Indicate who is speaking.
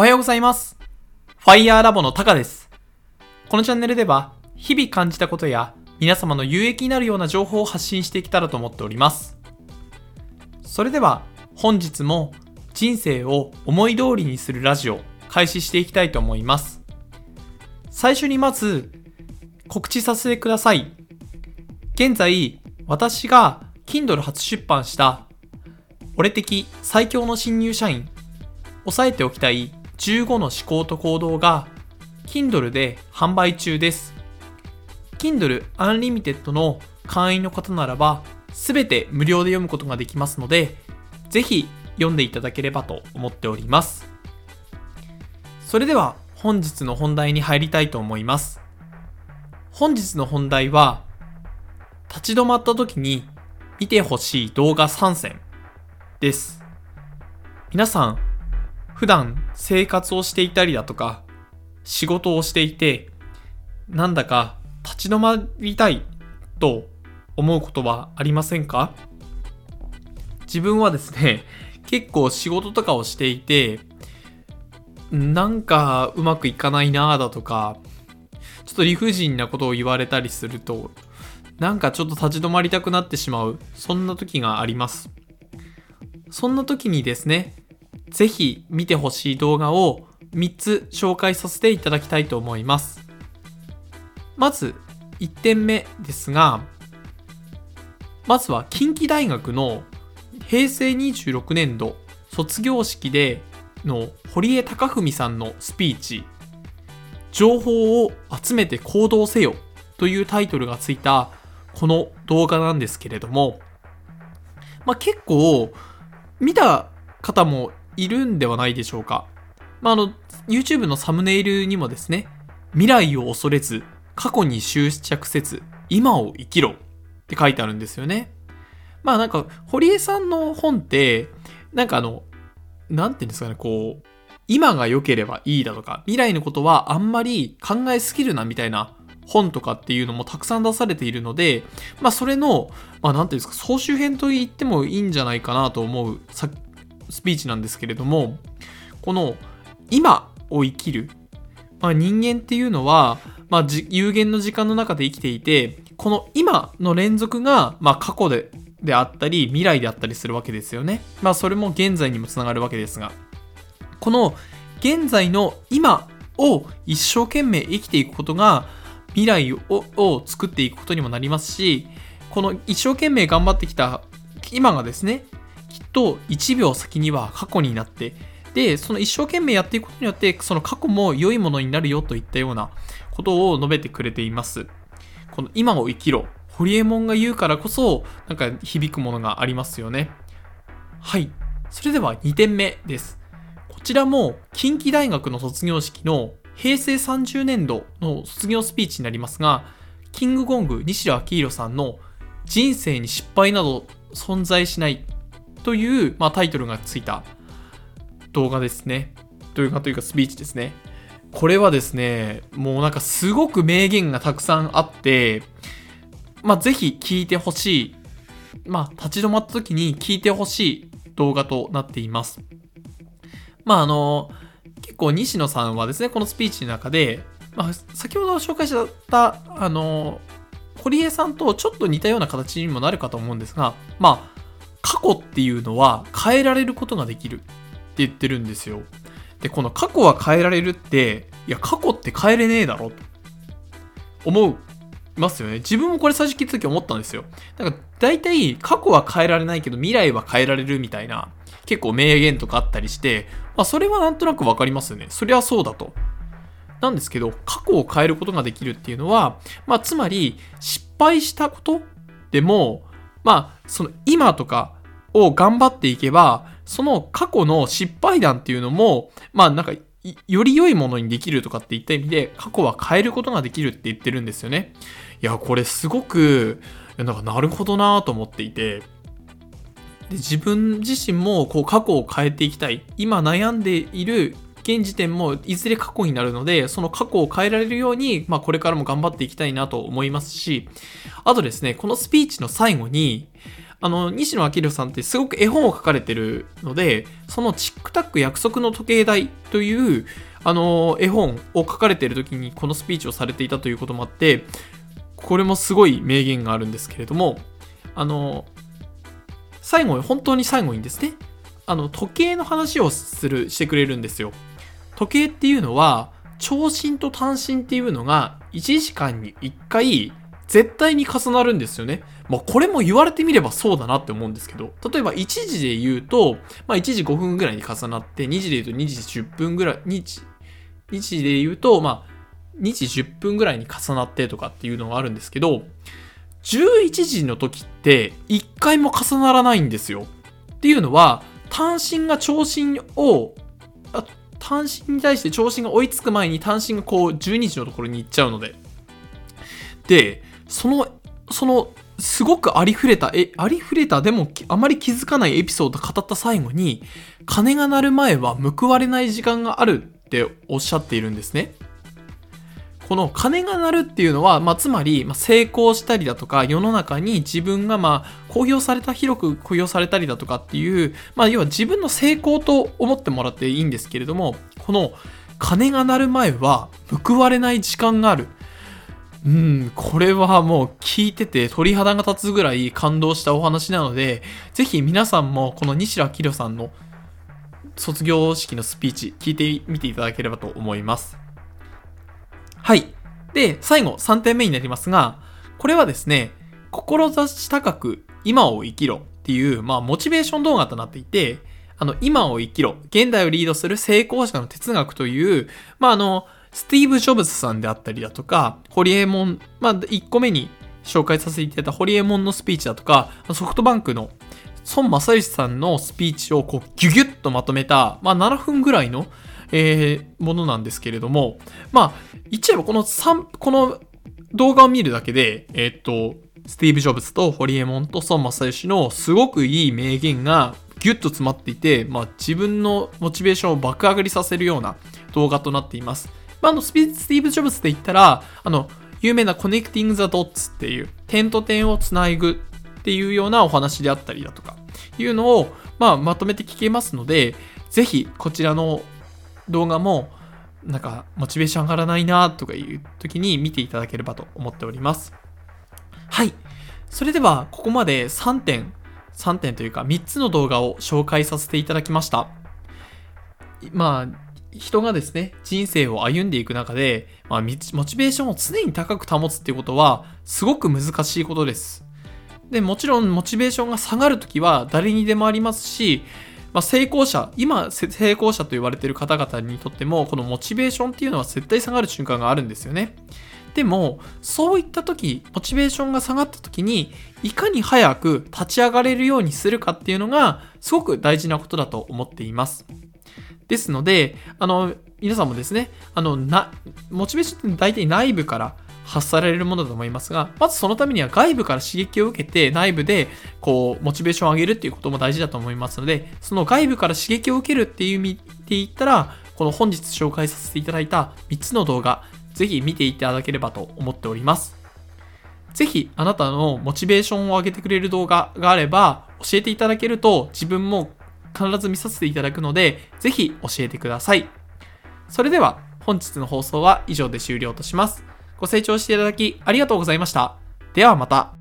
Speaker 1: おはようございます。ファイヤーラボのタカです。このチャンネルでは、日々感じたことや、皆様の有益になるような情報を発信していけたらと思っております。それでは、本日も人生を思い通りにするラジオ、開始していきたいと思います。最初にまず、告知させてください。現在、私が Kindle 初出版した、俺的最強の新入社員、押さえておきたい15の思考と行動が Kindle で販売中です。Kindle Unlimited の会員の方ならば全て無料で読むことができますので、ぜひ読んでいただければと思っております。それでは本日の本題に入りたいと思います。本日の本題は、立ち止まった時に見てほしい動画3選です。皆さん、普段生活をしていたりだとか、仕事をしていて、なんだか立ち止まりたいと思うことはありませんか？自分はですね、結構仕事とかをしていて、なんかうまくいかないなぁだとか、ちょっと理不尽なことを言われたりすると、なんかちょっと立ち止まりたくなってしまう、そんな時があります。そんな時にですね、ぜひ見てほしい動画を3つ紹介させていただきたいと思います。まず1点目ですが、まずは近畿大学の平成26年度卒業式での堀江貴文さんのスピーチ、情報を集めて行動せよというタイトルがついたこの動画なんですけれども、まあ、結構見た方もいるんではないでしょうか。まあ、あの、YouTube のサムネイルにもですね、未来を恐れず、過去に執着せず、今を生きろって書いてあるんですよね。まあなんか、堀江さんの本って、なんかあの、なんていうんですかね、こう、今が良ければいいだとか、未来のことはあんまり考えすぎるなみたいな本とかっていうのもたくさん出されているので、まあそれの、まあなんていうんですか、総集編と言ってもいいんじゃないかなと思うさスピーチなんですけれども、この今を生きる、まあ、人間っていうのは、まあ、有限の時間の中で生きていて、この今の連続が、まあ、過去でであったり、未来であったりするわけですよね。まあ、それも現在にもつながるわけですが、この現在の今を一生懸命生きていくことが、未来をを作っていくことにもなりますし、この一生懸命頑張ってきた今がですね、きっと1秒先には過去になって、で、その一生懸命やっていくことによって、その過去も良いものになるよといったようなことを述べてくれています。この今を生きろ。ホリエモンが言うからこそ、なんか響くものがありますよね。はい。それでは2点目です。こちらも近畿大学の卒業式の平成30年度の卒業スピーチになりますが、キングコング西田明宏さんの人生に失敗など存在しないという、まあ、タイトルがついた動画ですね。動画というかスピーチですね。これはですね、もうなんかすごく名言がたくさんあって、まあぜひ聞いてほしい。まあ立ち止まった時に聞いてほしい動画となっています。まああの、結構西野さんはですね、このスピーチの中で、まあ先ほど紹介した、あの、堀江さんとちょっと似たような形にもなるかと思うんですが、まあ過去っていうのは変えられることができるって言ってるんですよ。で、この過去は変えられるって、いや、過去って変えれねえだろと思いますよね。自分もこれ最初聞いた時思ったんですよ。なんか、大体過去は変えられないけど未来は変えられるみたいな、結構名言とかあったりして、まあ、それはなんとなくわかりますよね。そりゃそうだと。なんですけど、過去を変えることができるっていうのは、まあ、つまり、失敗したことでも、まあ、その今とかを頑張っていけば、その過去の失敗談っていうのも、まあなんか、より良いものにできるとかっていった意味で、過去は変えることができるって言ってるんですよね。いや、これすごく、なんかなるほどなと思っていて、で自分自身もこう過去を変えていきたい。今悩んでいる現時点もいずれ過去になるので、その過去を変えられるように、まあこれからも頑張っていきたいなと思いますし、あとですね、このスピーチの最後に、あの、西野明さんってすごく絵本を書かれてるので、そのチックタック約束の時計台という、あの、絵本を書かれてる時にこのスピーチをされていたということもあって、これもすごい名言があるんですけれども、あの、最後、本当に最後にですね、あの、時計の話をする、してくれるんですよ。時計っていうのは、長針と短針っていうのが1時間に1回絶対に重なるんですよね。まあ、これも言われてみればそうだなって思うんですけど、例えば1時で言うと、まあ、1時5分ぐらいに重なって、2時で言うと2時10分ぐらい、2時、2時で言うと、まあ、2時10分ぐらいに重なってとかっていうのがあるんですけど、11時の時って1回も重ならないんですよ。っていうのは、単身が長身を、単身に対して長身が追いつく前に単身がこう12時のところに行っちゃうので。で、その、その、すごくありふれた、え、ありふれた、でもあまり気づかないエピソード語った最後に、金が鳴る前は報われない時間があるっておっしゃっているんですね。この鐘が鳴るっていうのは、まあ、つまり、まあ、成功したりだとか、世の中に自分が、まあ、公表された、広く公表されたりだとかっていう、まあ、要は自分の成功と思ってもらっていいんですけれども、この鐘が鳴る前は報われない時間がある。うん、これはもう聞いてて鳥肌が立つぐらい感動したお話なので、ぜひ皆さんもこの西良明さんの卒業式のスピーチ聞いてみていただければと思います。はい。で、最後3点目になりますが、これはですね、志高く今を生きろっていう、まあ、モチベーション動画となっていて、あの、今を生きろ、現代をリードする成功者の哲学という、まあ、あの、スティーブ・ジョブズさんであったりだとか、ホリエモン、まあ、1個目に紹介させていただいたホリエモンのスピーチだとか、ソフトバンクの孫正義さんのスピーチをこうギュギュッとまとめた、まあ、7分ぐらいの、えー、ものなんですけれども、まあ、言っちゃえばこの3、この動画を見るだけで、えー、っと、スティーブ・ジョブズとホリエモンと孫正義のすごくいい名言がギュッと詰まっていて、まあ、自分のモチベーションを爆上がりさせるような動画となっています。まあ、あのスティーブ・ジョブズで言ったら、あの、有名な Connecting the Dots っていう、点と点をつなぐっていうようなお話であったりだとか、いうのを、まあ、まとめて聞けますので、ぜひこちらの動画も、なんか、モチベーション上がらないなとかいう時に見ていただければと思っております。はい。それでは、ここまで3点、3点というか3つの動画を紹介させていただきました。まあ、人がですね、人生を歩んでいく中で、まあ、モチベーションを常に高く保つっていうことは、すごく難しいことです。で、もちろん、モチベーションが下がるときは誰にでもありますし、まあ、成功者、今、成功者と言われている方々にとっても、このモチベーションっていうのは絶対下がる瞬間があるんですよね。でも、そういった時、モチベーションが下がった時に、いかに早く立ち上がれるようにするかっていうのが、すごく大事なことだと思っています。ですので、あの、皆さんもですね、あの、な、モチベーションって大体内部から発されるものだと思いますが、まずそのためには外部から刺激を受けて内部でこう、モチベーションを上げるっていうことも大事だと思いますので、その外部から刺激を受けるっていう意味で言ったら、この本日紹介させていただいた3つの動画、ぜひ見ていただければと思っております。ぜひあなたのモチベーションを上げてくれる動画があれば教えていただけると自分も必ず見させていただくので、ぜひ教えてください。それでは、本日の放送は以上で終了とします。ご清聴していただきありがとうございました。ではまた。